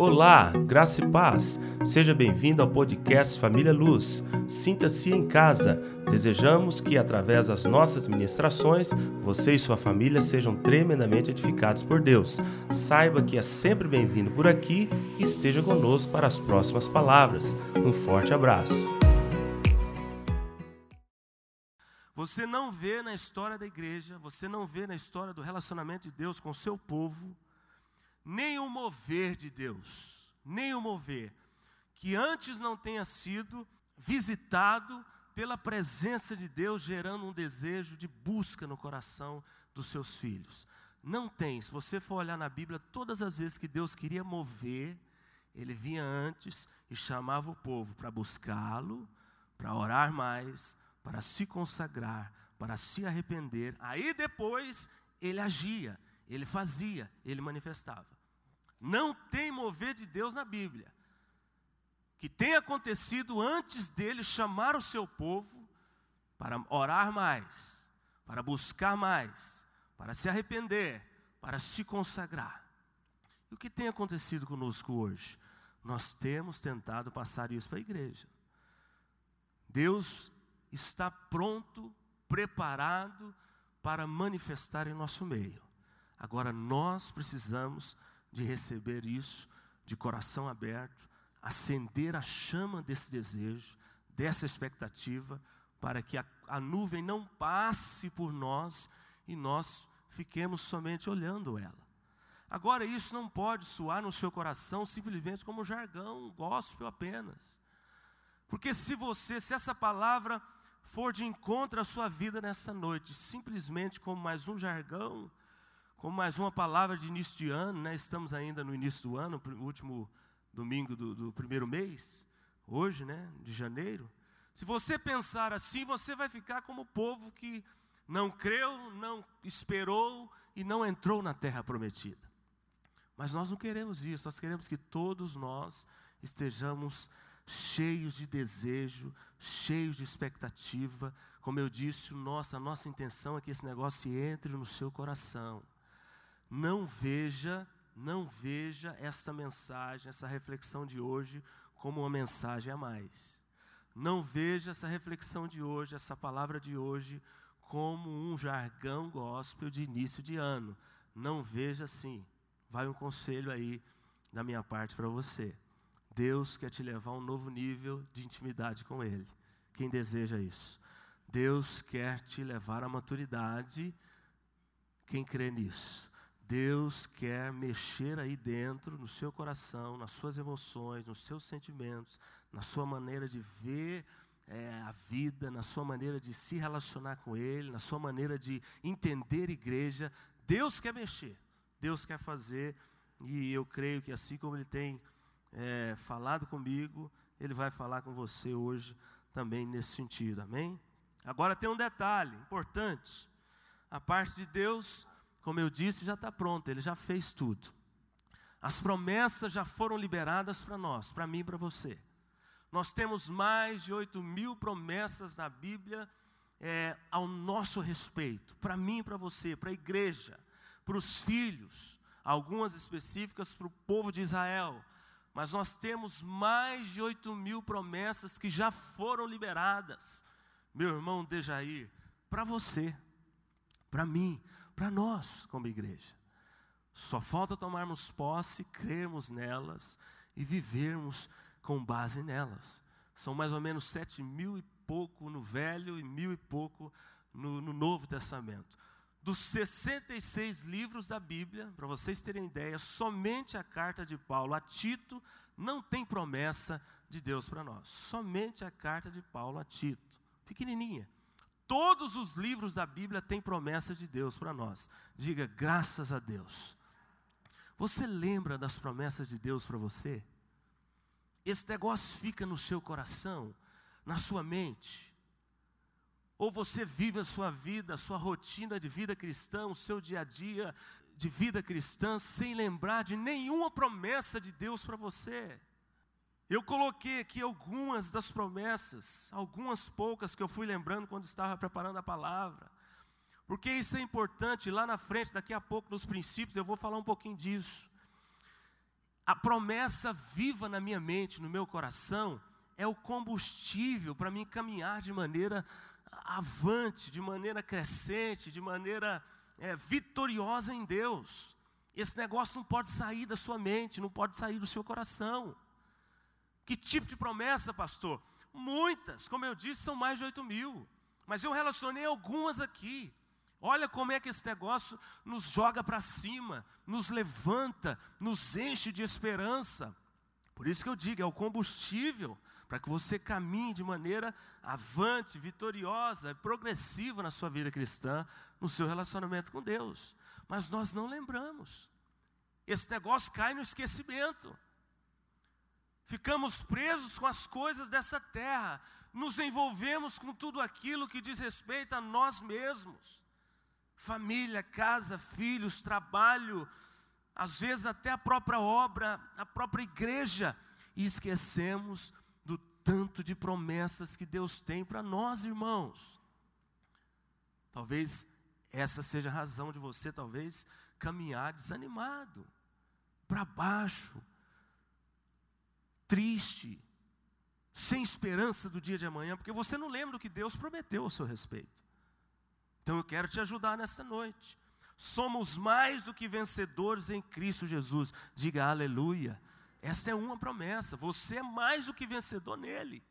Olá, graça e paz. Seja bem-vindo ao podcast Família Luz. Sinta-se em casa. Desejamos que, através das nossas ministrações, você e sua família sejam tremendamente edificados por Deus. Saiba que é sempre bem-vindo por aqui e esteja conosco para as próximas palavras. Um forte abraço. Você não vê na história da igreja, você não vê na história do relacionamento de Deus com o seu povo nem o mover de Deus, nem o mover, que antes não tenha sido visitado pela presença de Deus, gerando um desejo de busca no coração dos seus filhos. Não tem, se você for olhar na Bíblia, todas as vezes que Deus queria mover, ele vinha antes e chamava o povo para buscá-lo, para orar mais, para se consagrar, para se arrepender. Aí depois ele agia, ele fazia, ele manifestava. Não tem mover de Deus na Bíblia. Que tem acontecido antes dele chamar o seu povo para orar mais, para buscar mais, para se arrepender, para se consagrar. E o que tem acontecido conosco hoje? Nós temos tentado passar isso para a igreja. Deus está pronto, preparado para manifestar em nosso meio. Agora nós precisamos de receber isso de coração aberto, acender a chama desse desejo, dessa expectativa, para que a, a nuvem não passe por nós e nós fiquemos somente olhando ela. Agora, isso não pode soar no seu coração simplesmente como jargão, gospel apenas. Porque se você, se essa palavra for de encontro à sua vida nessa noite, simplesmente como mais um jargão, com mais uma palavra de início de ano, né? estamos ainda no início do ano, último domingo do, do primeiro mês, hoje, né? de janeiro. Se você pensar assim, você vai ficar como o povo que não creu, não esperou e não entrou na terra prometida. Mas nós não queremos isso, nós queremos que todos nós estejamos cheios de desejo, cheios de expectativa. Como eu disse, nossa, a nossa intenção é que esse negócio entre no seu coração não veja, não veja essa mensagem, essa reflexão de hoje como uma mensagem a mais. Não veja essa reflexão de hoje, essa palavra de hoje, como um jargão gospel de início de ano. Não veja assim. Vai um conselho aí da minha parte para você. Deus quer te levar a um novo nível de intimidade com Ele. Quem deseja isso? Deus quer te levar à maturidade. Quem crê nisso? Deus quer mexer aí dentro, no seu coração, nas suas emoções, nos seus sentimentos, na sua maneira de ver é, a vida, na sua maneira de se relacionar com Ele, na sua maneira de entender igreja. Deus quer mexer, Deus quer fazer, e eu creio que assim como Ele tem é, falado comigo, Ele vai falar com você hoje também nesse sentido, amém? Agora tem um detalhe importante: a parte de Deus como eu disse, já está pronto, ele já fez tudo. As promessas já foram liberadas para nós, para mim e para você. Nós temos mais de 8 mil promessas na Bíblia é, ao nosso respeito, para mim e para você, para a igreja, para os filhos, algumas específicas para o povo de Israel. Mas nós temos mais de 8 mil promessas que já foram liberadas, meu irmão Dejair, para você, para mim, para nós como igreja. Só falta tomarmos posse, crermos nelas e vivermos com base nelas. São mais ou menos sete mil e pouco no Velho e mil e pouco no, no Novo Testamento. Dos 66 livros da Bíblia, para vocês terem ideia, somente a carta de Paulo a Tito não tem promessa de Deus para nós. Somente a carta de Paulo a Tito, pequenininha. Todos os livros da Bíblia têm promessas de Deus para nós. Diga graças a Deus. Você lembra das promessas de Deus para você? Esse negócio fica no seu coração, na sua mente. Ou você vive a sua vida, a sua rotina de vida cristã, o seu dia a dia de vida cristã, sem lembrar de nenhuma promessa de Deus para você. Eu coloquei aqui algumas das promessas, algumas poucas que eu fui lembrando quando estava preparando a palavra. Porque isso é importante, lá na frente, daqui a pouco, nos princípios, eu vou falar um pouquinho disso. a promessa viva na minha mente, no meu coração, é o combustível para mim caminhar de maneira avante, de maneira crescente, de maneira é, vitoriosa em Deus. Esse negócio não pode sair da sua mente, não pode sair do seu coração. Que tipo de promessa, pastor? Muitas, como eu disse, são mais de 8 mil. Mas eu relacionei algumas aqui. Olha como é que esse negócio nos joga para cima, nos levanta, nos enche de esperança. Por isso que eu digo, é o combustível para que você caminhe de maneira avante, vitoriosa, progressiva na sua vida cristã, no seu relacionamento com Deus. Mas nós não lembramos. Esse negócio cai no esquecimento. Ficamos presos com as coisas dessa terra, nos envolvemos com tudo aquilo que diz respeito a nós mesmos. Família, casa, filhos, trabalho, às vezes até a própria obra, a própria igreja, e esquecemos tanto de promessas que Deus tem para nós, irmãos. Talvez essa seja a razão de você, talvez, caminhar desanimado, para baixo, triste, sem esperança do dia de amanhã, porque você não lembra o que Deus prometeu ao seu respeito. Então eu quero te ajudar nessa noite. Somos mais do que vencedores em Cristo Jesus. Diga aleluia. Essa é uma promessa. Você é mais do que vencedor nele.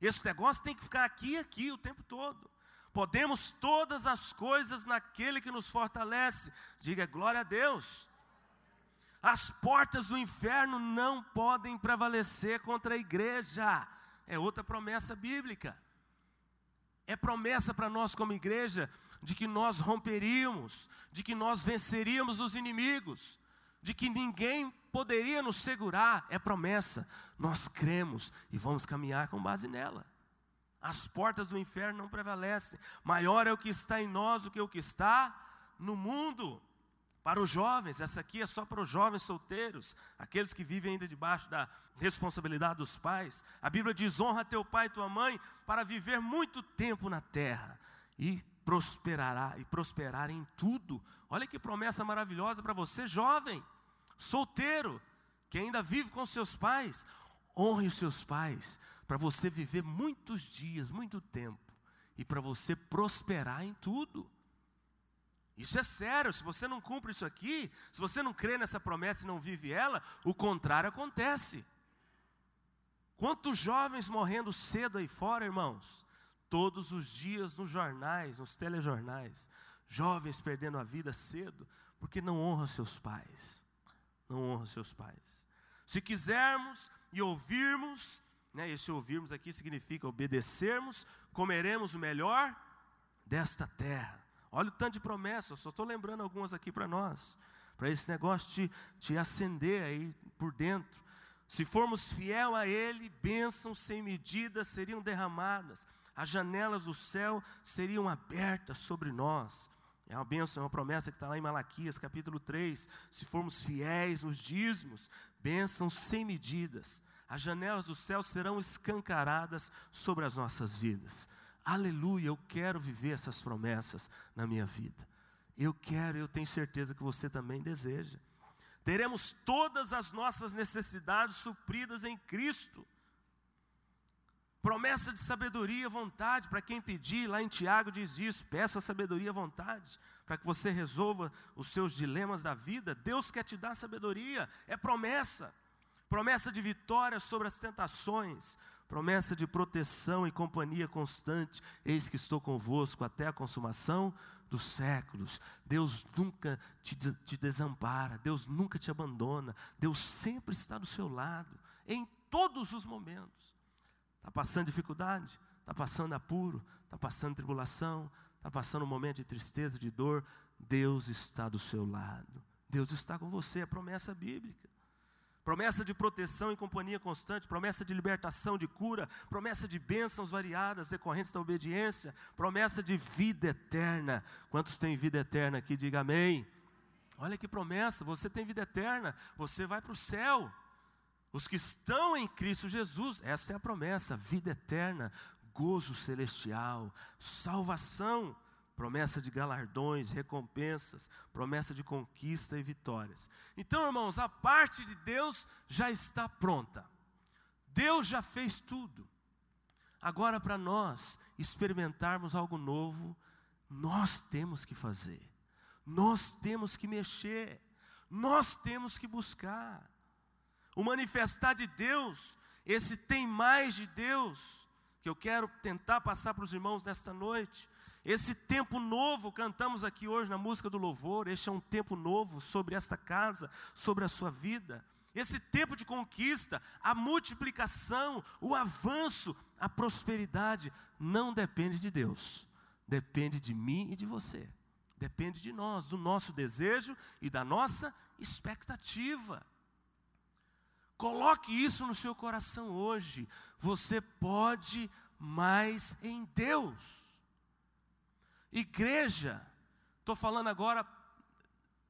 Esse negócio tem que ficar aqui e aqui o tempo todo. Podemos todas as coisas naquele que nos fortalece. Diga glória a Deus. As portas do inferno não podem prevalecer contra a igreja. É outra promessa bíblica. É promessa para nós como igreja de que nós romperíamos, de que nós venceríamos os inimigos, de que ninguém poderia nos segurar, é promessa. Nós cremos e vamos caminhar com base nela. As portas do inferno não prevalecem. Maior é o que está em nós do que o que está no mundo. Para os jovens, essa aqui é só para os jovens solteiros, aqueles que vivem ainda debaixo da responsabilidade dos pais. A Bíblia diz: honra teu pai e tua mãe para viver muito tempo na terra e prosperará e prosperar em tudo. Olha que promessa maravilhosa para você, jovem solteiro, que ainda vive com seus pais, honre os seus pais, para você viver muitos dias, muito tempo, e para você prosperar em tudo. Isso é sério, se você não cumpre isso aqui, se você não crê nessa promessa e não vive ela, o contrário acontece. Quantos jovens morrendo cedo aí fora, irmãos? Todos os dias nos jornais, nos telejornais, jovens perdendo a vida cedo, porque não honram seus pais não honra seus pais. Se quisermos e ouvirmos, né, esse ouvirmos aqui significa obedecermos, comeremos o melhor desta terra. Olha o tanto de promessas, só estou lembrando algumas aqui para nós, para esse negócio te, te acender aí por dentro. Se formos fiel a Ele, bênçãos sem medida seriam derramadas, as janelas do céu seriam abertas sobre nós. É uma bênção, é uma promessa que está lá em Malaquias, capítulo 3. Se formos fiéis nos dízimos, bênçãos sem medidas. As janelas do céu serão escancaradas sobre as nossas vidas. Aleluia, eu quero viver essas promessas na minha vida. Eu quero, eu tenho certeza que você também deseja. Teremos todas as nossas necessidades supridas em Cristo. Promessa de sabedoria, vontade, para quem pedir, lá em Tiago diz isso: peça sabedoria, vontade, para que você resolva os seus dilemas da vida. Deus quer te dar sabedoria, é promessa. Promessa de vitória sobre as tentações, promessa de proteção e companhia constante. Eis que estou convosco até a consumação dos séculos. Deus nunca te, te desampara, Deus nunca te abandona, Deus sempre está do seu lado, em todos os momentos. Está passando dificuldade? Está passando apuro? Está passando tribulação? Está passando um momento de tristeza, de dor? Deus está do seu lado. Deus está com você, é promessa bíblica. Promessa de proteção e companhia constante, promessa de libertação, de cura, promessa de bênçãos variadas decorrentes da obediência, promessa de vida eterna. Quantos têm vida eterna aqui? Diga amém. Olha que promessa, você tem vida eterna, você vai para o céu. Os que estão em Cristo Jesus, essa é a promessa, vida eterna, gozo celestial, salvação. Promessa de galardões, recompensas, promessa de conquista e vitórias. Então, irmãos, a parte de Deus já está pronta. Deus já fez tudo. Agora, para nós experimentarmos algo novo, nós temos que fazer, nós temos que mexer, nós temos que buscar. O manifestar de Deus, esse tem mais de Deus, que eu quero tentar passar para os irmãos nesta noite, esse tempo novo, cantamos aqui hoje na música do louvor, este é um tempo novo sobre esta casa, sobre a sua vida. Esse tempo de conquista, a multiplicação, o avanço, a prosperidade, não depende de Deus, depende de mim e de você. Depende de nós, do nosso desejo e da nossa expectativa. Coloque isso no seu coração hoje. Você pode mais em Deus. Igreja, estou falando agora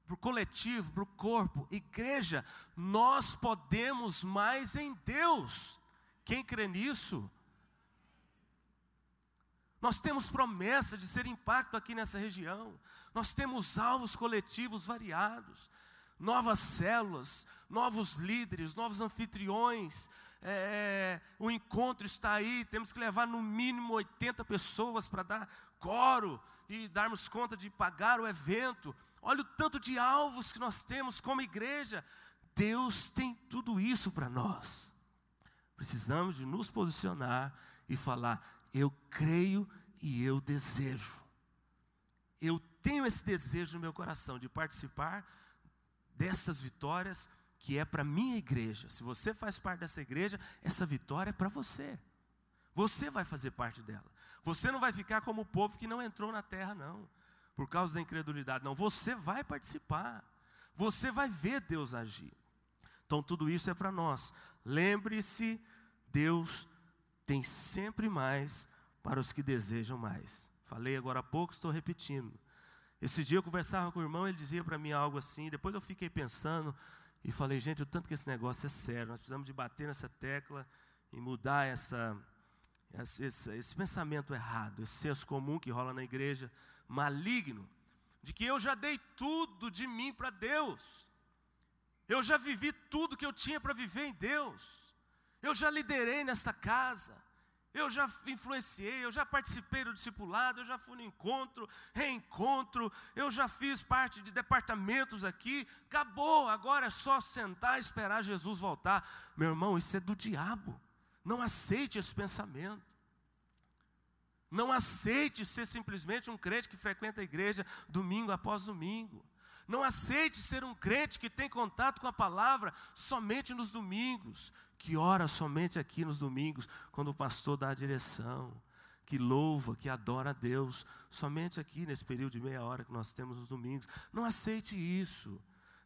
para o coletivo, para o corpo. Igreja, nós podemos mais em Deus. Quem crê nisso? Nós temos promessa de ser impacto aqui nessa região. Nós temos alvos coletivos variados, novas células, novos líderes, novos anfitriões. É, o encontro está aí, temos que levar no mínimo 80 pessoas para dar coro e darmos conta de pagar o evento. Olha o tanto de alvos que nós temos como igreja. Deus tem tudo isso para nós. Precisamos de nos posicionar e falar: eu creio e eu desejo. Eu tenho esse desejo no meu coração de participar dessas vitórias que é para minha igreja. Se você faz parte dessa igreja, essa vitória é para você. Você vai fazer parte dela. Você não vai ficar como o povo que não entrou na terra, não, por causa da incredulidade, não. Você vai participar, você vai ver Deus agir. Então, tudo isso é para nós. Lembre-se, Deus tem sempre mais para os que desejam mais. Falei agora há pouco, estou repetindo. Esse dia eu conversava com o irmão, ele dizia para mim algo assim, depois eu fiquei pensando e falei, gente, o tanto que esse negócio é sério, nós precisamos de bater nessa tecla e mudar essa, esse, esse, esse pensamento errado, esse senso comum que rola na igreja, maligno, de que eu já dei tudo de mim para Deus, eu já vivi tudo que eu tinha para viver em Deus, eu já liderei nessa casa, eu já influenciei, eu já participei do discipulado, eu já fui no encontro, reencontro, eu já fiz parte de departamentos aqui, acabou, agora é só sentar e esperar Jesus voltar. Meu irmão, isso é do diabo. Não aceite esse pensamento. Não aceite ser simplesmente um crente que frequenta a igreja domingo após domingo. Não aceite ser um crente que tem contato com a palavra somente nos domingos, que ora somente aqui nos domingos, quando o pastor dá a direção, que louva, que adora a Deus, somente aqui nesse período de meia hora que nós temos nos domingos. Não aceite isso.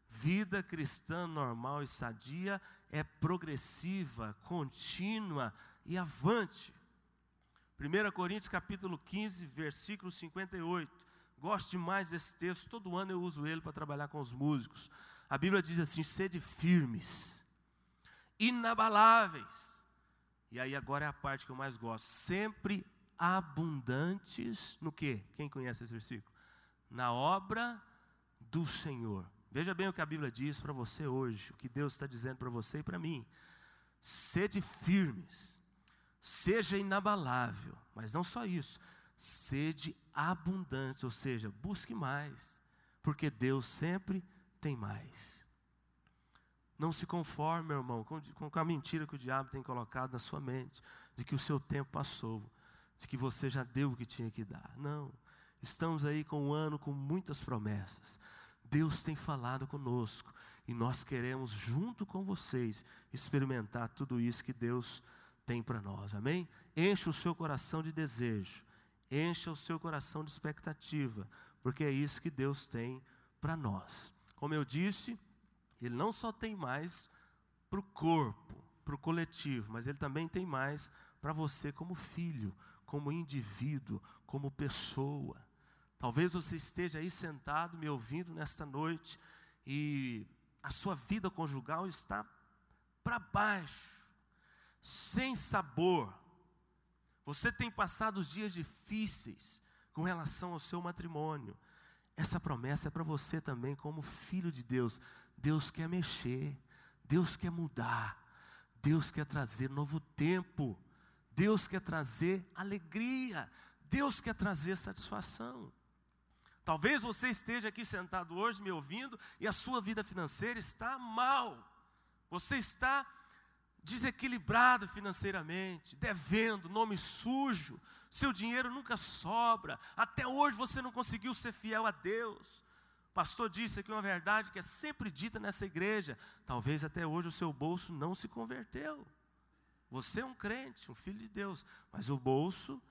Vida cristã normal e sadia é progressiva, contínua e avante. 1 Coríntios capítulo 15, versículo 58. Gosto demais desse texto, todo ano eu uso ele para trabalhar com os músicos. A Bíblia diz assim: sede firmes, inabaláveis. E aí agora é a parte que eu mais gosto. Sempre abundantes no que? Quem conhece esse versículo? Na obra do Senhor. Veja bem o que a Bíblia diz para você hoje, o que Deus está dizendo para você e para mim. Sede firmes, seja inabalável, mas não só isso, sede abundante, ou seja, busque mais, porque Deus sempre tem mais. Não se conforme, meu irmão, com, com a mentira que o diabo tem colocado na sua mente, de que o seu tempo passou, de que você já deu o que tinha que dar. Não. Estamos aí com um ano com muitas promessas. Deus tem falado conosco e nós queremos, junto com vocês, experimentar tudo isso que Deus tem para nós, amém? Encha o seu coração de desejo, encha o seu coração de expectativa, porque é isso que Deus tem para nós. Como eu disse, Ele não só tem mais para o corpo, para o coletivo, mas Ele também tem mais para você como filho, como indivíduo, como pessoa. Talvez você esteja aí sentado me ouvindo nesta noite e a sua vida conjugal está para baixo, sem sabor. Você tem passado dias difíceis com relação ao seu matrimônio. Essa promessa é para você também, como filho de Deus. Deus quer mexer, Deus quer mudar, Deus quer trazer novo tempo, Deus quer trazer alegria, Deus quer trazer satisfação. Talvez você esteja aqui sentado hoje me ouvindo e a sua vida financeira está mal. Você está desequilibrado financeiramente, devendo, nome sujo, seu dinheiro nunca sobra, até hoje você não conseguiu ser fiel a Deus. O pastor disse aqui uma verdade que é sempre dita nessa igreja: talvez até hoje o seu bolso não se converteu. Você é um crente, um filho de Deus, mas o bolso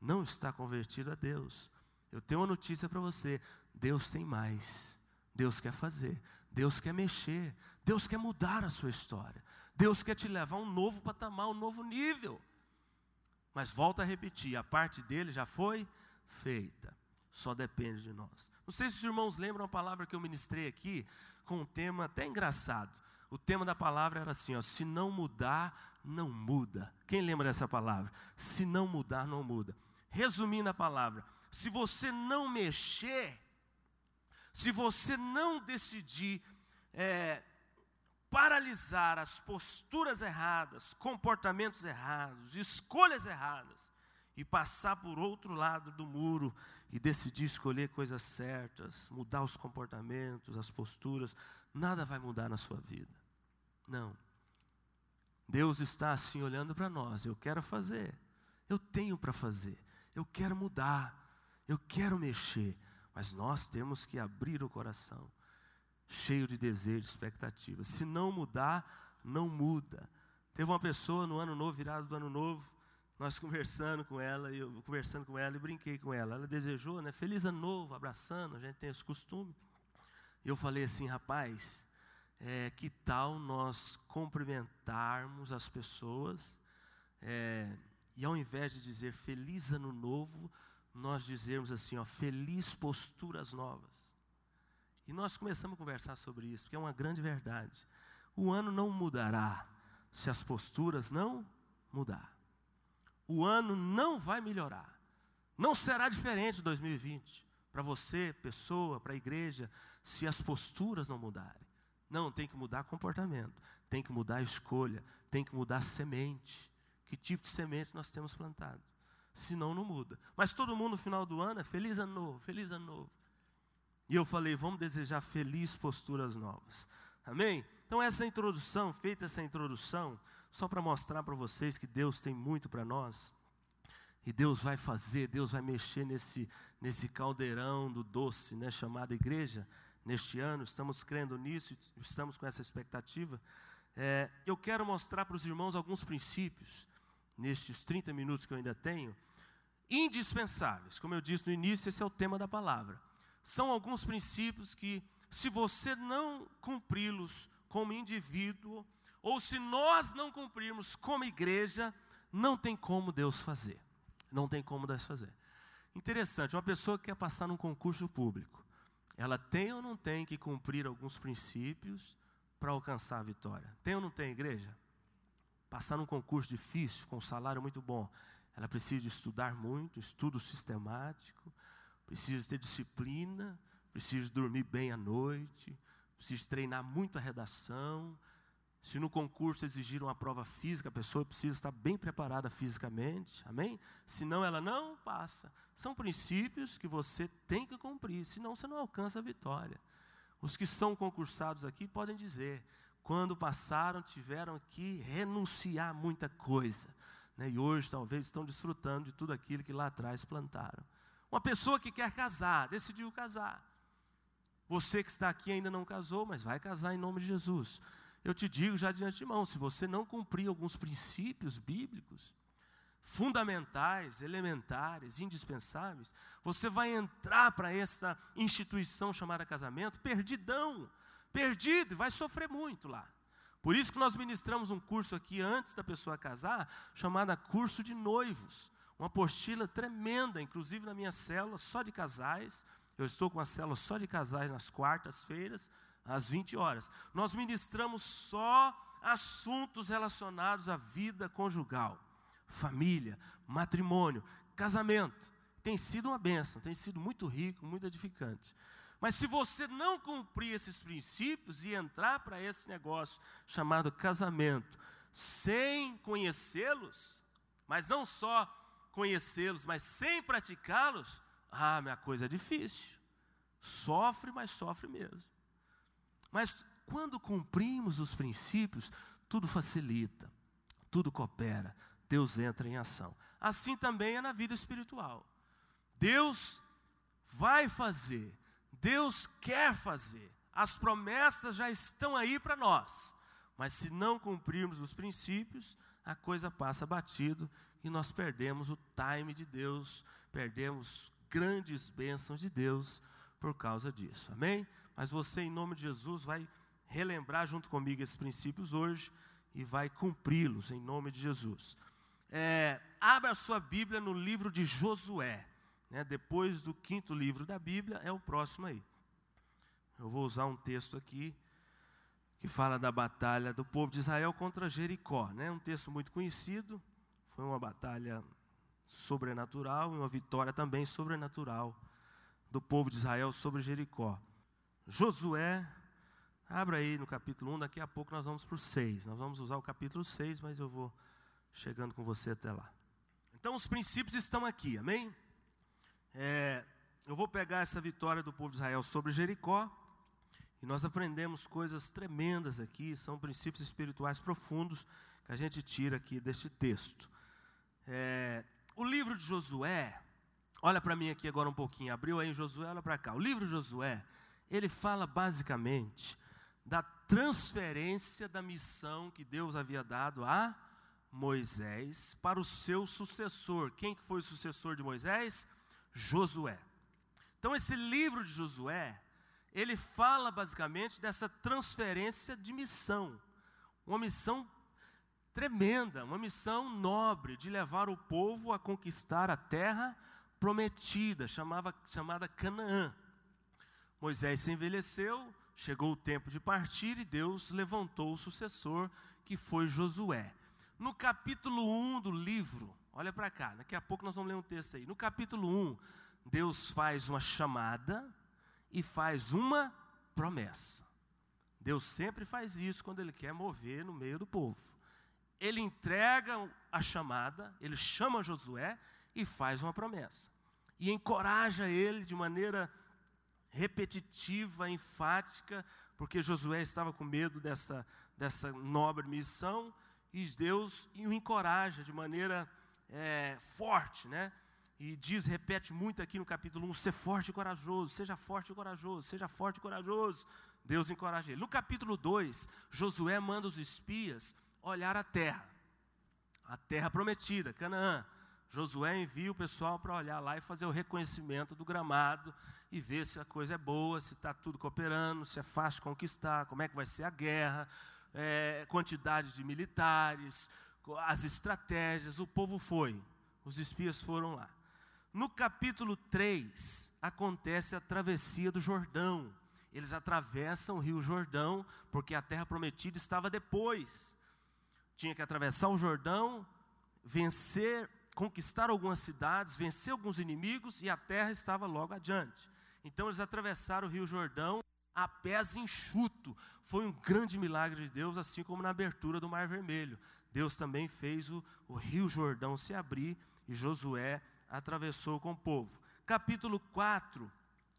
não está convertido a Deus. Eu tenho uma notícia para você: Deus tem mais, Deus quer fazer, Deus quer mexer, Deus quer mudar a sua história. Deus quer te levar a um novo patamar, um novo nível. Mas volta a repetir, a parte dele já foi feita. Só depende de nós. Não sei se os irmãos lembram a palavra que eu ministrei aqui, com um tema até engraçado. O tema da palavra era assim: ó, se não mudar, não muda. Quem lembra dessa palavra? Se não mudar, não muda. Resumindo a palavra, se você não mexer, se você não decidir é, paralisar as posturas erradas, comportamentos errados, escolhas erradas, e passar por outro lado do muro e decidir escolher coisas certas, mudar os comportamentos, as posturas, nada vai mudar na sua vida. Não. Deus está assim olhando para nós. Eu quero fazer, eu tenho para fazer, eu quero mudar, eu quero mexer, mas nós temos que abrir o coração cheio de desejo, de expectativa. Se não mudar, não muda. Teve uma pessoa no ano novo, virado do ano novo, nós conversando com ela, eu conversando com ela e brinquei com ela. Ela desejou, né? Feliz ano novo, abraçando, a gente tem esse costume. E eu falei assim, rapaz, é, que tal nós cumprimentarmos as pessoas é, e ao invés de dizer feliz ano novo, nós dizermos assim, ó, feliz posturas novas. E nós começamos a conversar sobre isso, porque é uma grande verdade. O ano não mudará se as posturas não mudar. O ano não vai melhorar. Não será diferente de 2020 para você, pessoa, para a igreja, se as posturas não mudarem. Não, tem que mudar comportamento, tem que mudar a escolha, tem que mudar semente. Que tipo de semente nós temos plantado? Senão não muda. Mas todo mundo no final do ano é feliz ano novo, feliz ano novo. E eu falei, vamos desejar feliz posturas novas. Amém? Então, essa introdução, feita essa introdução, só para mostrar para vocês que Deus tem muito para nós. E Deus vai fazer, Deus vai mexer nesse, nesse caldeirão do doce, né, chamado igreja, neste ano. Estamos crendo nisso, estamos com essa expectativa. É, eu quero mostrar para os irmãos alguns princípios, nestes 30 minutos que eu ainda tenho, indispensáveis. Como eu disse no início, esse é o tema da palavra são alguns princípios que, se você não cumpri-los como indivíduo, ou se nós não cumprirmos como igreja, não tem como Deus fazer. Não tem como Deus fazer. Interessante, uma pessoa que quer passar num concurso público, ela tem ou não tem que cumprir alguns princípios para alcançar a vitória? Tem ou não tem, igreja? Passar num concurso difícil, com um salário muito bom, ela precisa estudar muito, estudo sistemático, preciso ter disciplina, preciso dormir bem à noite, preciso treinar muito a redação. Se no concurso exigir uma prova física, a pessoa precisa estar bem preparada fisicamente, amém? Senão ela não passa. São princípios que você tem que cumprir, senão você não alcança a vitória. Os que são concursados aqui podem dizer, quando passaram, tiveram que renunciar a muita coisa. Né? E hoje talvez estão desfrutando de tudo aquilo que lá atrás plantaram. Uma pessoa que quer casar, decidiu casar. Você que está aqui ainda não casou, mas vai casar em nome de Jesus. Eu te digo já de antemão: se você não cumprir alguns princípios bíblicos, fundamentais, elementares, indispensáveis, você vai entrar para essa instituição chamada casamento perdidão, perdido, e vai sofrer muito lá. Por isso que nós ministramos um curso aqui antes da pessoa casar, chamado curso de noivos uma apostila tremenda, inclusive na minha célula, só de casais. Eu estou com a célula só de casais nas quartas-feiras, às 20 horas. Nós ministramos só assuntos relacionados à vida conjugal, família, matrimônio, casamento. tem sido uma benção, tem sido muito rico, muito edificante. Mas se você não cumprir esses princípios e entrar para esse negócio chamado casamento, sem conhecê-los, mas não só conhecê-los, mas sem praticá-los, ah, minha coisa é difícil. Sofre, mas sofre mesmo. Mas quando cumprimos os princípios, tudo facilita, tudo coopera, Deus entra em ação. Assim também é na vida espiritual. Deus vai fazer, Deus quer fazer, as promessas já estão aí para nós, mas se não cumprirmos os princípios, a coisa passa batido e nós perdemos o time de Deus, perdemos grandes bênçãos de Deus por causa disso, amém? Mas você, em nome de Jesus, vai relembrar junto comigo esses princípios hoje e vai cumpri-los em nome de Jesus. É, abra a sua Bíblia no livro de Josué. Né, depois do quinto livro da Bíblia, é o próximo aí. Eu vou usar um texto aqui que fala da batalha do povo de Israel contra Jericó. Né, um texto muito conhecido. Foi uma batalha sobrenatural e uma vitória também sobrenatural do povo de Israel sobre Jericó. Josué Abra aí no capítulo 1, daqui a pouco nós vamos para o 6. Nós vamos usar o capítulo 6, mas eu vou chegando com você até lá. Então os princípios estão aqui, amém? É, eu vou pegar essa vitória do povo de Israel sobre Jericó, e nós aprendemos coisas tremendas aqui, são princípios espirituais profundos que a gente tira aqui deste texto. É, o livro de Josué, olha para mim aqui agora um pouquinho, abriu aí Josué, olha para cá. O livro de Josué, ele fala basicamente da transferência da missão que Deus havia dado a Moisés para o seu sucessor. Quem que foi o sucessor de Moisés? Josué. Então esse livro de Josué, ele fala basicamente dessa transferência de missão. Uma missão tremenda, uma missão nobre de levar o povo a conquistar a terra prometida, chamava, chamada Canaã. Moisés se envelheceu, Chegou o tempo de partir e Deus levantou o sucessor, que foi Josué. No capítulo 1 do livro, olha para cá, daqui a pouco nós vamos ler um texto aí. No capítulo 1, Deus faz uma chamada e faz uma promessa. Deus sempre faz isso quando Ele quer mover no meio do povo. Ele entrega a chamada, ele chama Josué e faz uma promessa. E encoraja ele de maneira repetitiva, enfática, porque Josué estava com medo dessa, dessa nobre missão, e Deus o encoraja de maneira é, forte, né? E diz, repete muito aqui no capítulo 1, ser forte e corajoso, seja forte e corajoso, seja forte e corajoso. Deus encoraja ele. No capítulo 2, Josué manda os espias olhar a terra, a terra prometida, Canaã. Josué envia o pessoal para olhar lá e fazer o reconhecimento do gramado e ver se a coisa é boa, se está tudo cooperando, se é fácil conquistar, como é que vai ser a guerra, é, quantidade de militares, as estratégias. O povo foi, os espias foram lá. No capítulo 3, acontece a travessia do Jordão. Eles atravessam o rio Jordão, porque a terra prometida estava depois. Tinha que atravessar o Jordão, vencer, conquistar algumas cidades, vencer alguns inimigos, e a terra estava logo adiante. Então eles atravessaram o Rio Jordão a pés enxuto. Foi um grande milagre de Deus, assim como na abertura do Mar Vermelho. Deus também fez o, o Rio Jordão se abrir e Josué atravessou com o povo. Capítulo 4,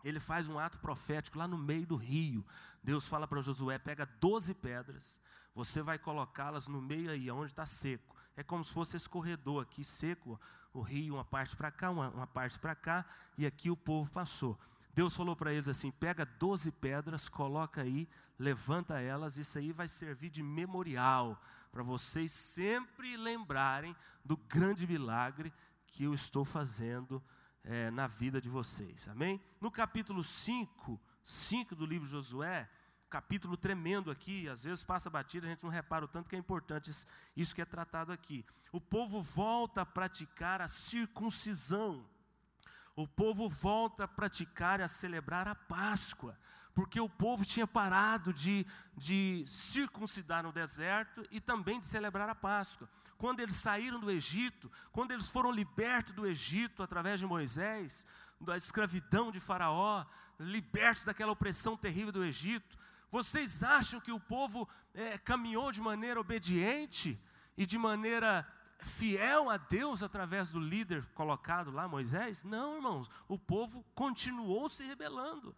ele faz um ato profético lá no meio do rio. Deus fala para Josué: pega 12 pedras, você vai colocá-las no meio aí, onde está seco. É como se fosse esse corredor aqui seco, o rio, uma parte para cá, uma, uma parte para cá, e aqui o povo passou. Deus falou para eles assim: pega 12 pedras, coloca aí, levanta elas, isso aí vai servir de memorial para vocês sempre lembrarem do grande milagre que eu estou fazendo é, na vida de vocês. Amém? No capítulo 5, 5 do livro de Josué, capítulo tremendo aqui, às vezes passa batida, a gente não repara o tanto que é importante isso que é tratado aqui. O povo volta a praticar a circuncisão o povo volta a praticar e a celebrar a Páscoa, porque o povo tinha parado de, de circuncidar no deserto e também de celebrar a Páscoa. Quando eles saíram do Egito, quando eles foram libertos do Egito através de Moisés, da escravidão de Faraó, libertos daquela opressão terrível do Egito, vocês acham que o povo é, caminhou de maneira obediente e de maneira fiel a Deus através do líder colocado lá, Moisés? Não, irmãos, o povo continuou se rebelando.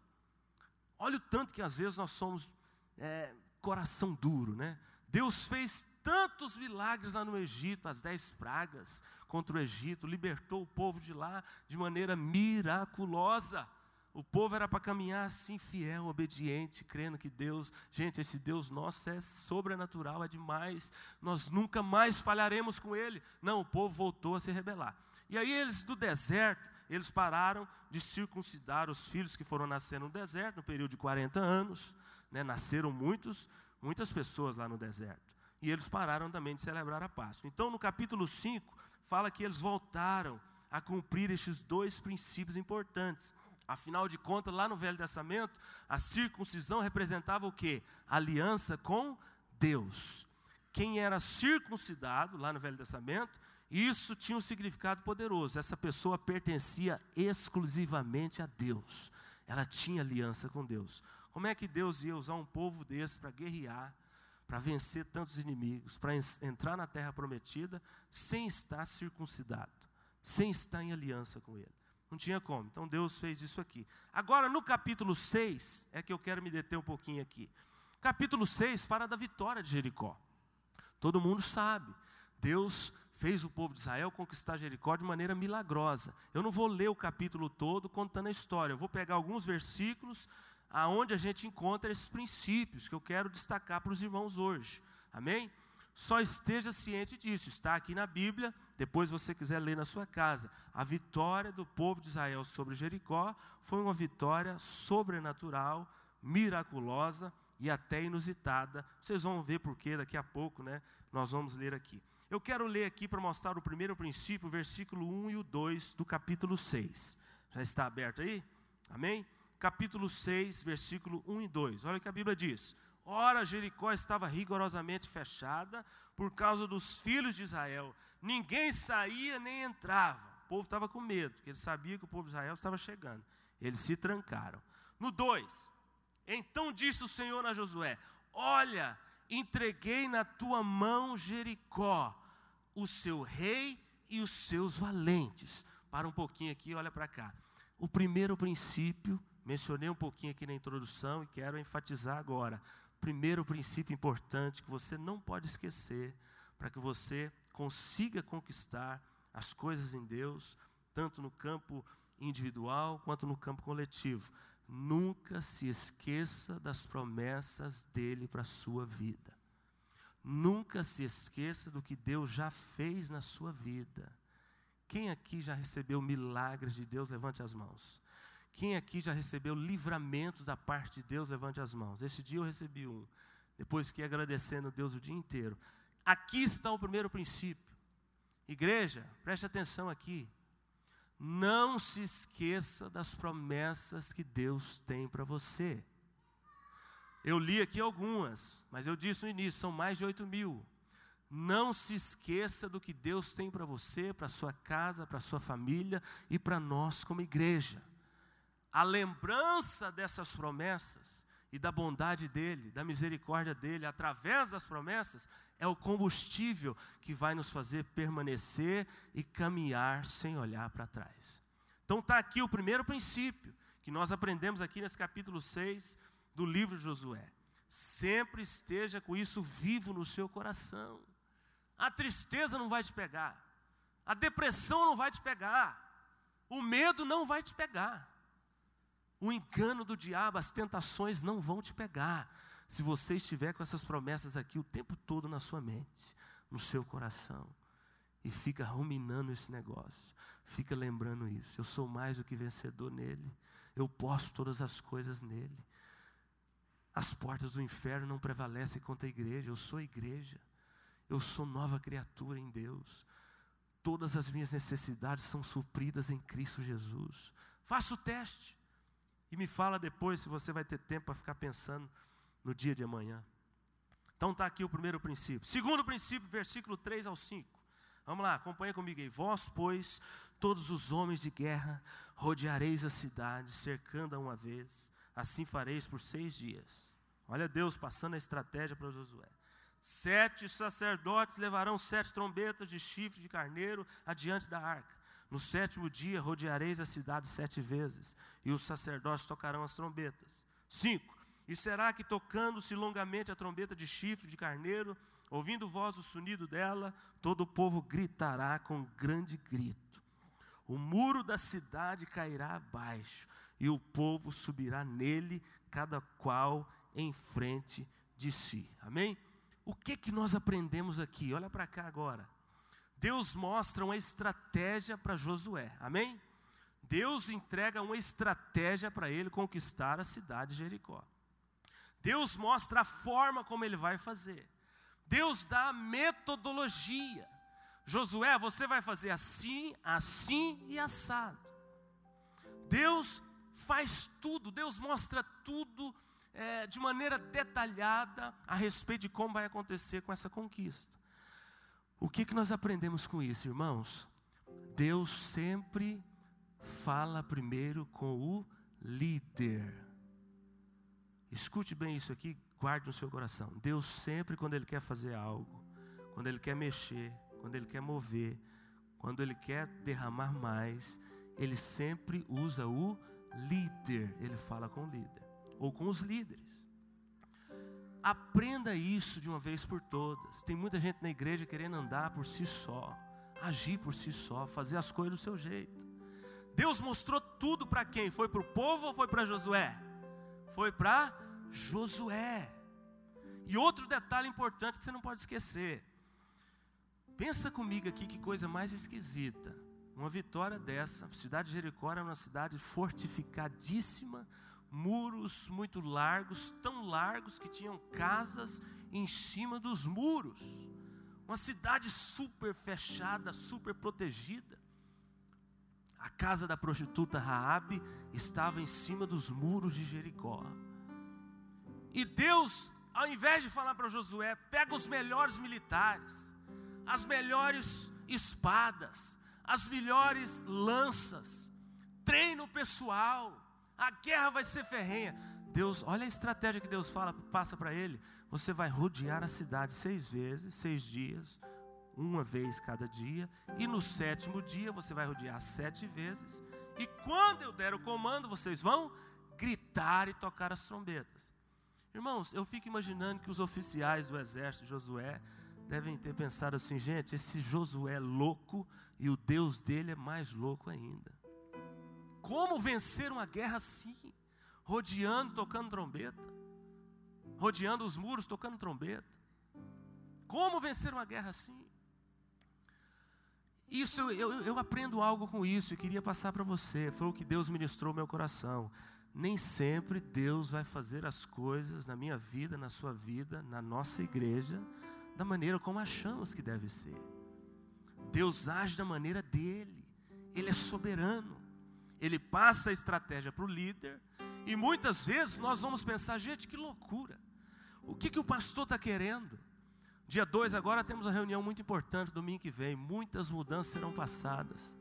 Olha o tanto que às vezes nós somos é, coração duro, né? Deus fez tantos milagres lá no Egito, as dez pragas contra o Egito, libertou o povo de lá de maneira miraculosa. O povo era para caminhar assim, fiel, obediente, crendo que Deus, gente, esse Deus nosso é sobrenatural, é demais, nós nunca mais falharemos com Ele. Não, o povo voltou a se rebelar. E aí eles do deserto, eles pararam de circuncidar os filhos que foram nascer no deserto, no período de 40 anos. Né, nasceram muitos, muitas pessoas lá no deserto. E eles pararam também de celebrar a Páscoa. Então, no capítulo 5, fala que eles voltaram a cumprir estes dois princípios importantes. Afinal de contas, lá no Velho Testamento, a circuncisão representava o que? Aliança com Deus. Quem era circuncidado lá no Velho Testamento isso tinha um significado poderoso. Essa pessoa pertencia exclusivamente a Deus. Ela tinha aliança com Deus. Como é que Deus ia usar um povo desse para guerrear, para vencer tantos inimigos, para entrar na terra prometida, sem estar circuncidado, sem estar em aliança com Ele? Não tinha como. Então Deus fez isso aqui. Agora, no capítulo 6, é que eu quero me deter um pouquinho aqui. Capítulo 6 fala da vitória de Jericó. Todo mundo sabe. Deus fez o povo de Israel conquistar Jericó de maneira milagrosa. Eu não vou ler o capítulo todo contando a história, eu vou pegar alguns versículos aonde a gente encontra esses princípios que eu quero destacar para os irmãos hoje. Amém? Só esteja ciente disso, está aqui na Bíblia, depois você quiser ler na sua casa. A vitória do povo de Israel sobre Jericó foi uma vitória sobrenatural, miraculosa e até inusitada. Vocês vão ver porquê daqui a pouco, né? Nós vamos ler aqui. Eu quero ler aqui para mostrar o primeiro princípio, versículo 1 e o 2 do capítulo 6. Já está aberto aí? Amém? Capítulo 6, versículo 1 e 2. Olha o que a Bíblia diz. Ora, Jericó estava rigorosamente fechada por causa dos filhos de Israel. Ninguém saía nem entrava. O povo estava com medo, porque ele sabia que o povo de Israel estava chegando. Eles se trancaram. No 2, então disse o Senhor a Josué: Olha, entreguei na tua mão Jericó, o seu rei e os seus valentes. Para um pouquinho aqui, olha para cá. O primeiro princípio, mencionei um pouquinho aqui na introdução e quero enfatizar agora. Primeiro princípio importante que você não pode esquecer, para que você consiga conquistar as coisas em Deus, tanto no campo individual quanto no campo coletivo. Nunca se esqueça das promessas dele para a sua vida. Nunca se esqueça do que Deus já fez na sua vida. Quem aqui já recebeu milagres de Deus? Levante as mãos. Quem aqui já recebeu livramentos da parte de Deus? Levante as mãos. Esse dia eu recebi um. Depois fiquei agradecendo a Deus o dia inteiro. Aqui está o primeiro princípio. Igreja, preste atenção aqui. Não se esqueça das promessas que Deus tem para você. Eu li aqui algumas, mas eu disse no início, são mais de 8 mil. Não se esqueça do que Deus tem para você, para sua casa, para sua família e para nós como igreja. A lembrança dessas promessas e da bondade dele, da misericórdia dele, através das promessas, é o combustível que vai nos fazer permanecer e caminhar sem olhar para trás. Então está aqui o primeiro princípio que nós aprendemos aqui nesse capítulo 6 do livro de Josué. Sempre esteja com isso vivo no seu coração. A tristeza não vai te pegar, a depressão não vai te pegar, o medo não vai te pegar, o engano do diabo, as tentações não vão te pegar se você estiver com essas promessas aqui o tempo todo na sua mente, no seu coração, e fica ruminando esse negócio, fica lembrando isso. Eu sou mais do que vencedor nele, eu posso todas as coisas nele. As portas do inferno não prevalecem contra a igreja, eu sou igreja, eu sou nova criatura em Deus. Todas as minhas necessidades são supridas em Cristo Jesus. Faça o teste. E me fala depois se você vai ter tempo para ficar pensando no dia de amanhã. Então está aqui o primeiro princípio. Segundo princípio, versículo 3 ao 5. Vamos lá, acompanha comigo aí. Vós, pois, todos os homens de guerra, rodeareis a cidade, cercando-a uma vez. Assim fareis por seis dias. Olha Deus passando a estratégia para Josué. Sete sacerdotes levarão sete trombetas de chifre de carneiro adiante da arca. No sétimo dia rodeareis a cidade sete vezes, e os sacerdotes tocarão as trombetas. Cinco. E será que tocando-se longamente a trombeta de chifre de carneiro, ouvindo voz o sonido dela, todo o povo gritará com grande grito. O muro da cidade cairá abaixo, e o povo subirá nele, cada qual em frente de si. Amém? O que que nós aprendemos aqui? Olha para cá agora. Deus mostra uma estratégia para Josué. Amém? Deus entrega uma estratégia para ele conquistar a cidade de Jericó. Deus mostra a forma como ele vai fazer. Deus dá a metodologia. Josué, você vai fazer assim, assim e assado. Deus faz tudo, Deus mostra tudo é, de maneira detalhada a respeito de como vai acontecer com essa conquista. O que, que nós aprendemos com isso, irmãos? Deus sempre fala primeiro com o líder. Escute bem isso aqui, guarde no seu coração. Deus sempre, quando Ele quer fazer algo, quando Ele quer mexer, quando Ele quer mover, quando Ele quer derramar mais, Ele sempre usa o líder. Ele fala com o líder ou com os líderes. Aprenda isso de uma vez por todas. Tem muita gente na igreja querendo andar por si só, agir por si só, fazer as coisas do seu jeito. Deus mostrou tudo para quem? Foi para o povo ou foi para Josué? Foi para Josué. E outro detalhe importante que você não pode esquecer. Pensa comigo aqui que coisa mais esquisita. Uma vitória dessa, a cidade de Jericó era uma cidade fortificadíssima, muros muito largos, tão largos que tinham casas em cima dos muros. Uma cidade super fechada, super protegida. A casa da prostituta Raabe estava em cima dos muros de Jericó. E Deus, ao invés de falar para Josué, pega os melhores militares, as melhores espadas, as melhores lanças, treina o pessoal, a guerra vai ser ferrenha. Deus, olha a estratégia que Deus fala, passa para ele. Você vai rodear a cidade seis vezes, seis dias, uma vez cada dia, e no sétimo dia você vai rodear sete vezes. E quando eu der o comando, vocês vão gritar e tocar as trombetas. Irmãos, eu fico imaginando que os oficiais do exército de Josué devem ter pensado assim, gente, esse Josué é louco e o Deus dele é mais louco ainda. Como vencer uma guerra assim? Rodeando, tocando trombeta. Rodeando os muros, tocando trombeta. Como vencer uma guerra assim? Isso eu, eu, eu aprendo algo com isso e queria passar para você. Foi o que Deus ministrou meu coração. Nem sempre Deus vai fazer as coisas na minha vida, na sua vida, na nossa igreja, da maneira como achamos que deve ser. Deus age da maneira dele. Ele é soberano ele passa a estratégia para o líder, e muitas vezes nós vamos pensar, gente, que loucura, o que, que o pastor está querendo? Dia 2 agora temos uma reunião muito importante, domingo que vem, muitas mudanças serão passadas.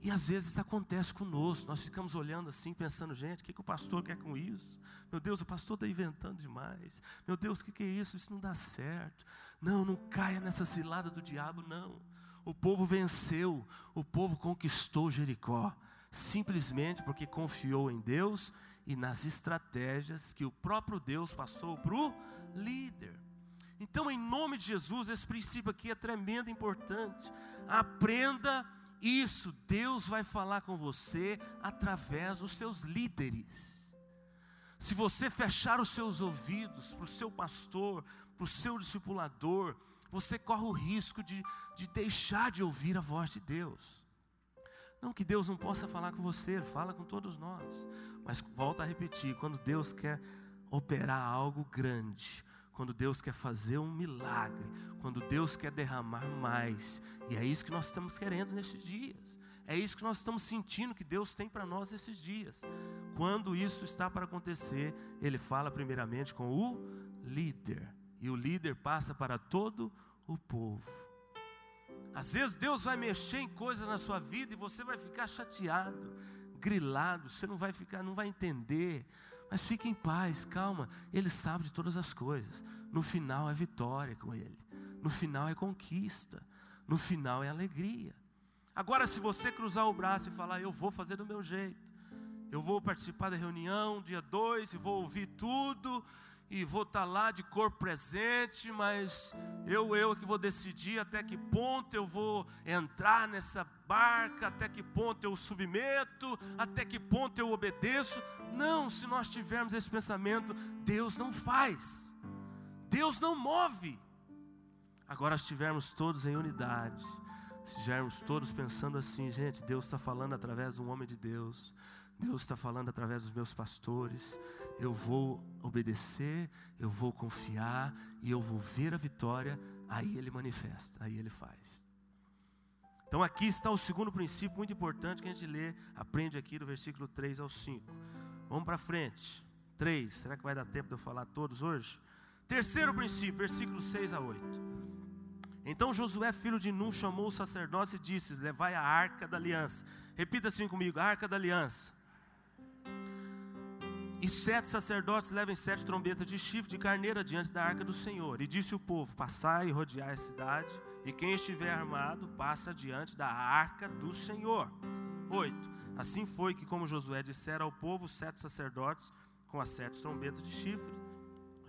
E às vezes acontece conosco, nós ficamos olhando assim, pensando, gente, o que, que o pastor quer com isso? Meu Deus, o pastor está inventando demais. Meu Deus, o que, que é isso? Isso não dá certo. Não, não caia nessa cilada do diabo, não. O povo venceu, o povo conquistou Jericó simplesmente porque confiou em Deus e nas estratégias que o próprio Deus passou para o líder. Então, em nome de Jesus, esse princípio aqui é tremendo importante. Aprenda isso. Deus vai falar com você através dos seus líderes. Se você fechar os seus ouvidos para o seu pastor, para o seu discipulador, você corre o risco de, de deixar de ouvir a voz de Deus. Não que Deus não possa falar com você, Ele fala com todos nós. Mas volta a repetir: quando Deus quer operar algo grande, quando Deus quer fazer um milagre, quando Deus quer derramar mais, e é isso que nós estamos querendo nestes dias. É isso que nós estamos sentindo que Deus tem para nós esses dias. Quando isso está para acontecer, Ele fala primeiramente com o líder, e o líder passa para todo o povo. Às vezes Deus vai mexer em coisas na sua vida e você vai ficar chateado, grilado, você não vai ficar, não vai entender. Mas fique em paz, calma. Ele sabe de todas as coisas. No final é vitória com Ele. No final é conquista. No final é alegria. Agora, se você cruzar o braço e falar, eu vou fazer do meu jeito, eu vou participar da reunião dia 2 e vou ouvir tudo, e vou estar tá lá de corpo presente, mas eu eu que vou decidir até que ponto eu vou entrar nessa barca, até que ponto eu submeto, até que ponto eu obedeço. Não, se nós tivermos esse pensamento, Deus não faz. Deus não move. Agora estivermos todos em unidade, estivermos todos pensando assim, gente, Deus está falando através de um homem de Deus, Deus está falando através dos meus pastores, eu vou obedecer, eu vou confiar e eu vou ver a vitória, aí ele manifesta, aí ele faz. Então aqui está o segundo princípio muito importante que a gente lê, aprende aqui do versículo 3 ao 5. Vamos para frente. 3, será que vai dar tempo de eu falar todos hoje? Terceiro princípio, versículo 6 a 8. Então Josué, filho de Nun, chamou o sacerdote e disse: Levai a arca da aliança. Repita assim comigo: a arca da aliança. E sete sacerdotes levem sete trombetas de chifre de carneira diante da arca do Senhor. E disse o povo: Passai e rodeai a cidade, e quem estiver armado passa diante da arca do Senhor. 8. Assim foi que, como Josué dissera ao povo, sete sacerdotes, com as sete trombetas de chifre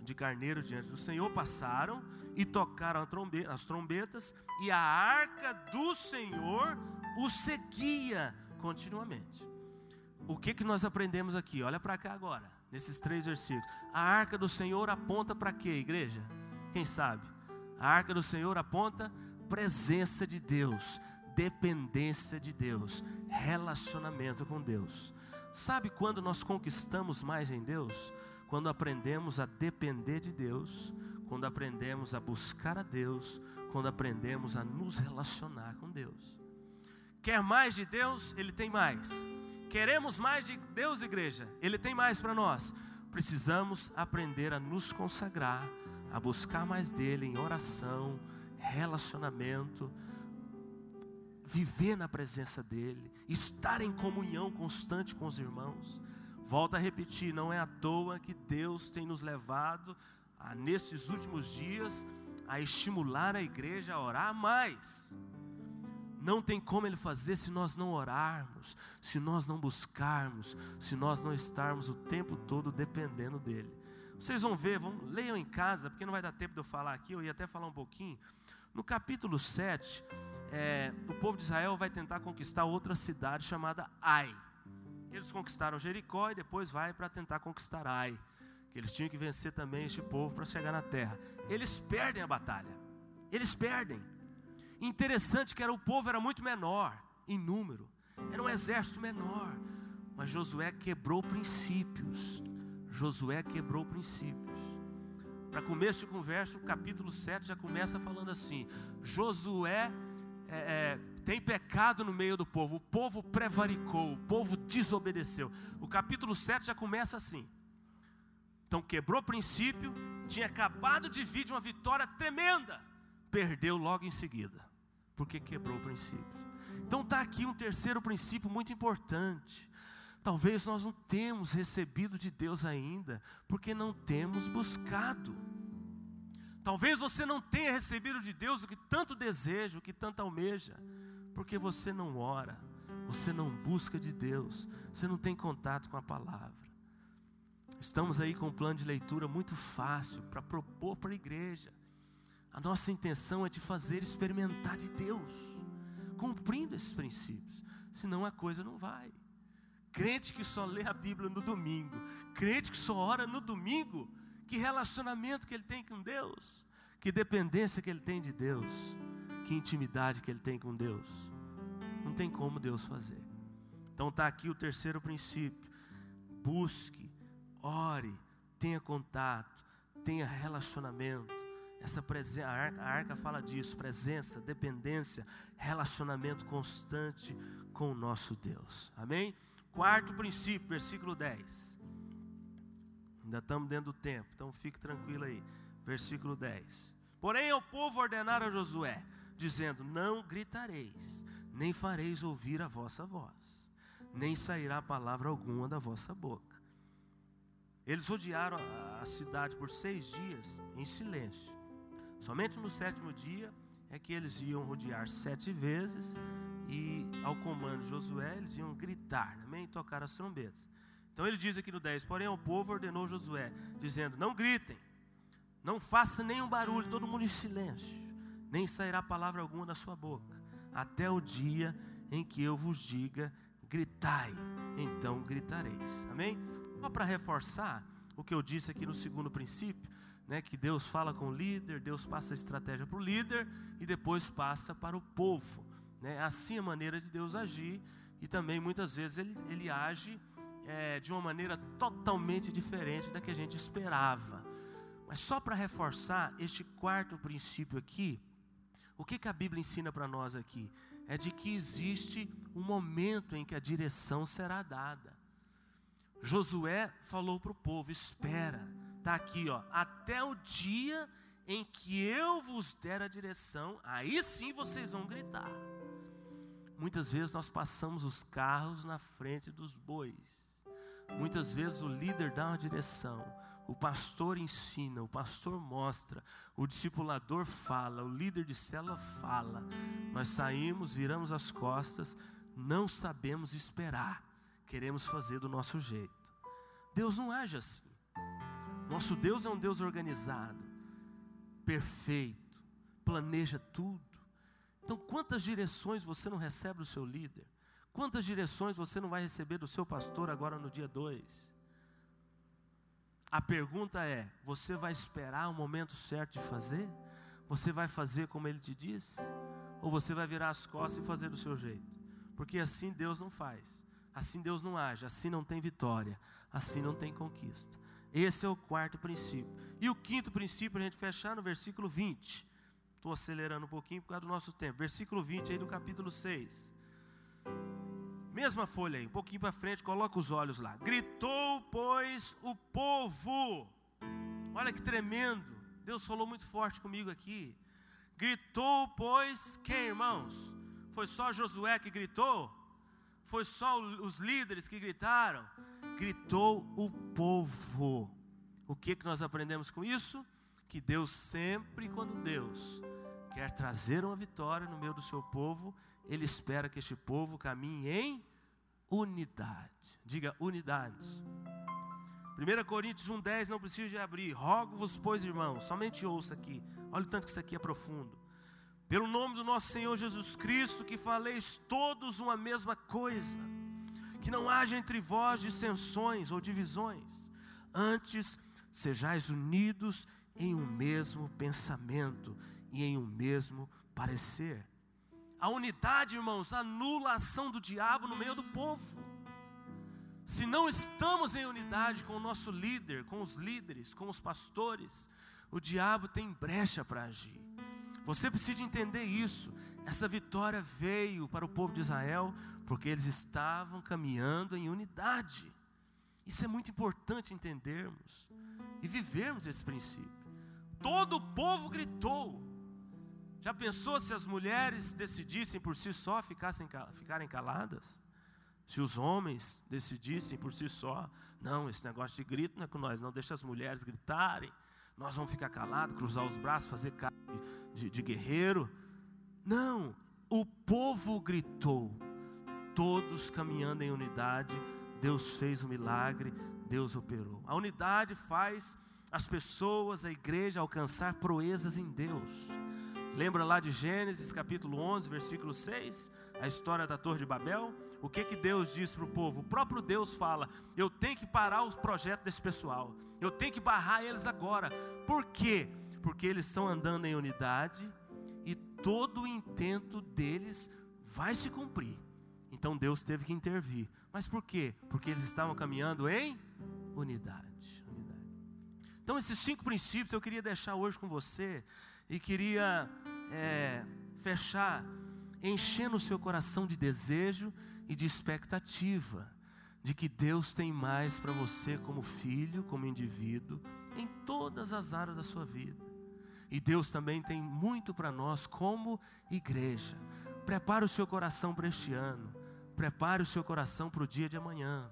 de carneiro diante do Senhor, passaram e tocaram as trombetas, e a arca do Senhor os seguia continuamente. O que, que nós aprendemos aqui? Olha para cá agora, nesses três versículos. A arca do Senhor aponta para quê, igreja? Quem sabe? A arca do Senhor aponta presença de Deus, dependência de Deus, relacionamento com Deus. Sabe quando nós conquistamos mais em Deus? Quando aprendemos a depender de Deus, quando aprendemos a buscar a Deus, quando aprendemos a nos relacionar com Deus. Quer mais de Deus? Ele tem mais. Queremos mais de Deus, igreja? Ele tem mais para nós. Precisamos aprender a nos consagrar, a buscar mais dele em oração, relacionamento, viver na presença dele, estar em comunhão constante com os irmãos. Volto a repetir, não é à toa que Deus tem nos levado a, nesses últimos dias a estimular a igreja a orar mais. Não tem como Ele fazer se nós não orarmos, se nós não buscarmos, se nós não estarmos o tempo todo dependendo dEle. Vocês vão ver, vão, leiam em casa, porque não vai dar tempo de eu falar aqui, eu ia até falar um pouquinho. No capítulo 7, é, o povo de Israel vai tentar conquistar outra cidade chamada Ai. Eles conquistaram Jericó e depois vai para tentar conquistar Ai. Que eles tinham que vencer também este povo para chegar na terra. Eles perdem a batalha. Eles perdem. Interessante que era o povo era muito menor em número, era um exército menor, mas Josué quebrou princípios. Josué quebrou princípios. Para começo de conversa, o capítulo 7 já começa falando assim: Josué é, é, tem pecado no meio do povo, o povo prevaricou, o povo desobedeceu. O capítulo 7 já começa assim. Então quebrou princípio, tinha acabado de vir de uma vitória tremenda, perdeu logo em seguida porque quebrou princípios. Então está aqui um terceiro princípio muito importante. Talvez nós não temos recebido de Deus ainda, porque não temos buscado. Talvez você não tenha recebido de Deus o que tanto deseja, o que tanto almeja, porque você não ora, você não busca de Deus, você não tem contato com a palavra. Estamos aí com um plano de leitura muito fácil para propor para a igreja. A nossa intenção é te fazer experimentar de Deus, cumprindo esses princípios, senão a coisa não vai. Crente que só lê a Bíblia no domingo, crente que só ora no domingo, que relacionamento que ele tem com Deus, que dependência que ele tem de Deus, que intimidade que ele tem com Deus. Não tem como Deus fazer. Então está aqui o terceiro princípio: busque, ore, tenha contato, tenha relacionamento essa presença, a arca, a arca fala disso, presença, dependência, relacionamento constante com o nosso Deus. Amém? Quarto princípio, versículo 10. Ainda estamos dentro do tempo, então fique tranquilo aí. Versículo 10. Porém, o povo ordenaram a Josué, dizendo: Não gritareis, nem fareis ouvir a vossa voz, nem sairá palavra alguma da vossa boca. Eles rodearam a cidade por seis dias em silêncio. Somente no sétimo dia é que eles iam rodear sete vezes e ao comando de Josué eles iam gritar, amém? E tocar as trombetas. Então ele diz aqui no 10: Porém, o povo ordenou Josué, dizendo: Não gritem, não faça nenhum barulho, todo mundo em silêncio, nem sairá palavra alguma da sua boca, até o dia em que eu vos diga: gritai, então gritareis. Amém? Só para reforçar o que eu disse aqui no segundo princípio, né, que Deus fala com o líder, Deus passa a estratégia para o líder e depois passa para o povo. Né? Assim é a maneira de Deus agir e também muitas vezes ele, ele age é, de uma maneira totalmente diferente da que a gente esperava. Mas só para reforçar este quarto princípio aqui, o que, que a Bíblia ensina para nós aqui? É de que existe um momento em que a direção será dada. Josué falou para o povo: espera Está aqui, ó. Até o dia em que eu vos der a direção, aí sim vocês vão gritar. Muitas vezes nós passamos os carros na frente dos bois. Muitas vezes o líder dá uma direção, o pastor ensina, o pastor mostra, o discipulador fala, o líder de célula fala. Nós saímos, viramos as costas, não sabemos esperar, queremos fazer do nosso jeito. Deus não age assim. Nosso Deus é um Deus organizado, perfeito, planeja tudo. Então, quantas direções você não recebe do seu líder? Quantas direções você não vai receber do seu pastor agora no dia 2? A pergunta é: você vai esperar o momento certo de fazer? Você vai fazer como ele te diz? Ou você vai virar as costas e fazer do seu jeito? Porque assim Deus não faz, assim Deus não age, assim não tem vitória, assim não tem conquista. Esse é o quarto princípio. E o quinto princípio, a gente fechar no versículo 20. Estou acelerando um pouquinho por causa do nosso tempo. Versículo 20 aí do capítulo 6. Mesma folha aí, um pouquinho para frente, coloca os olhos lá. Gritou, pois, o povo. Olha que tremendo. Deus falou muito forte comigo aqui. Gritou, pois, quem, irmãos? Foi só Josué que gritou? Foi só os líderes que gritaram? Gritou o povo. O que, que nós aprendemos com isso? Que Deus sempre, quando Deus quer trazer uma vitória no meio do seu povo, Ele espera que este povo caminhe em unidade. Diga unidade. 1 Coríntios 1,10 não precisa de abrir. Rogo-vos, pois, irmãos, somente ouça aqui. Olha o tanto que isso aqui é profundo. Pelo nome do nosso Senhor Jesus Cristo, que faleis todos uma mesma coisa que não haja entre vós dissensões ou divisões, antes sejais unidos em um mesmo pensamento e em um mesmo parecer. A unidade, irmãos, anula a ação do diabo no meio do povo. Se não estamos em unidade com o nosso líder, com os líderes, com os pastores, o diabo tem brecha para agir. Você precisa entender isso. Essa vitória veio para o povo de Israel porque eles estavam caminhando em unidade. Isso é muito importante entendermos e vivermos esse princípio. Todo o povo gritou. Já pensou se as mulheres decidissem por si só ficassem, ficarem caladas? Se os homens decidissem por si só, não, esse negócio de grito não é com nós, não, deixa as mulheres gritarem, nós vamos ficar calados, cruzar os braços, fazer cara de, de, de guerreiro. Não, o povo gritou todos caminhando em unidade, Deus fez o um milagre, Deus operou. A unidade faz as pessoas, a igreja alcançar proezas em Deus. Lembra lá de Gênesis capítulo 11, versículo 6, a história da Torre de Babel? O que que Deus diz para o povo? O próprio Deus fala: "Eu tenho que parar os projetos desse pessoal. Eu tenho que barrar eles agora. Por quê? Porque eles estão andando em unidade todo o intento deles vai se cumprir. Então Deus teve que intervir. Mas por quê? Porque eles estavam caminhando em unidade. unidade. Então, esses cinco princípios eu queria deixar hoje com você e queria é, fechar enchendo o seu coração de desejo e de expectativa de que Deus tem mais para você como filho, como indivíduo, em todas as áreas da sua vida. E Deus também tem muito para nós como igreja. Prepare o seu coração para este ano. Prepare o seu coração para o dia de amanhã.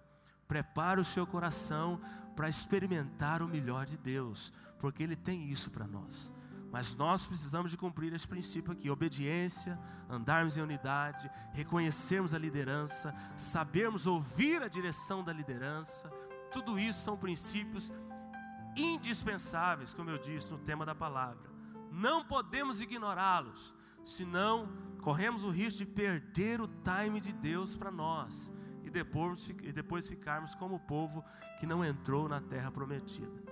Prepare o seu coração para experimentar o melhor de Deus, porque Ele tem isso para nós. Mas nós precisamos de cumprir esse princípio aqui: obediência, andarmos em unidade, reconhecermos a liderança, sabermos ouvir a direção da liderança. Tudo isso são princípios indispensáveis, como eu disse no tema da palavra. Não podemos ignorá-los, senão corremos o risco de perder o time de Deus para nós e depois, e depois ficarmos como o povo que não entrou na terra prometida.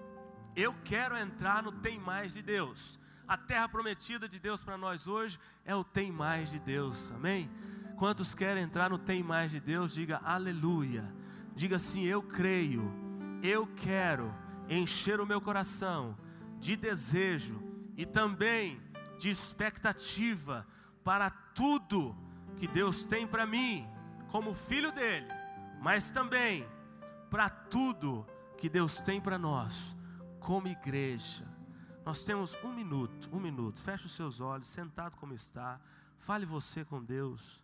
Eu quero entrar no tem mais de Deus. A terra prometida de Deus para nós hoje é o tem mais de Deus, amém? Quantos querem entrar no tem mais de Deus, diga aleluia. Diga assim: Eu creio, eu quero encher o meu coração de desejo e também de expectativa para tudo que Deus tem para mim, como filho dele, mas também para tudo que Deus tem para nós, como igreja. Nós temos um minuto, um minuto. Feche os seus olhos, sentado como está. Fale você com Deus.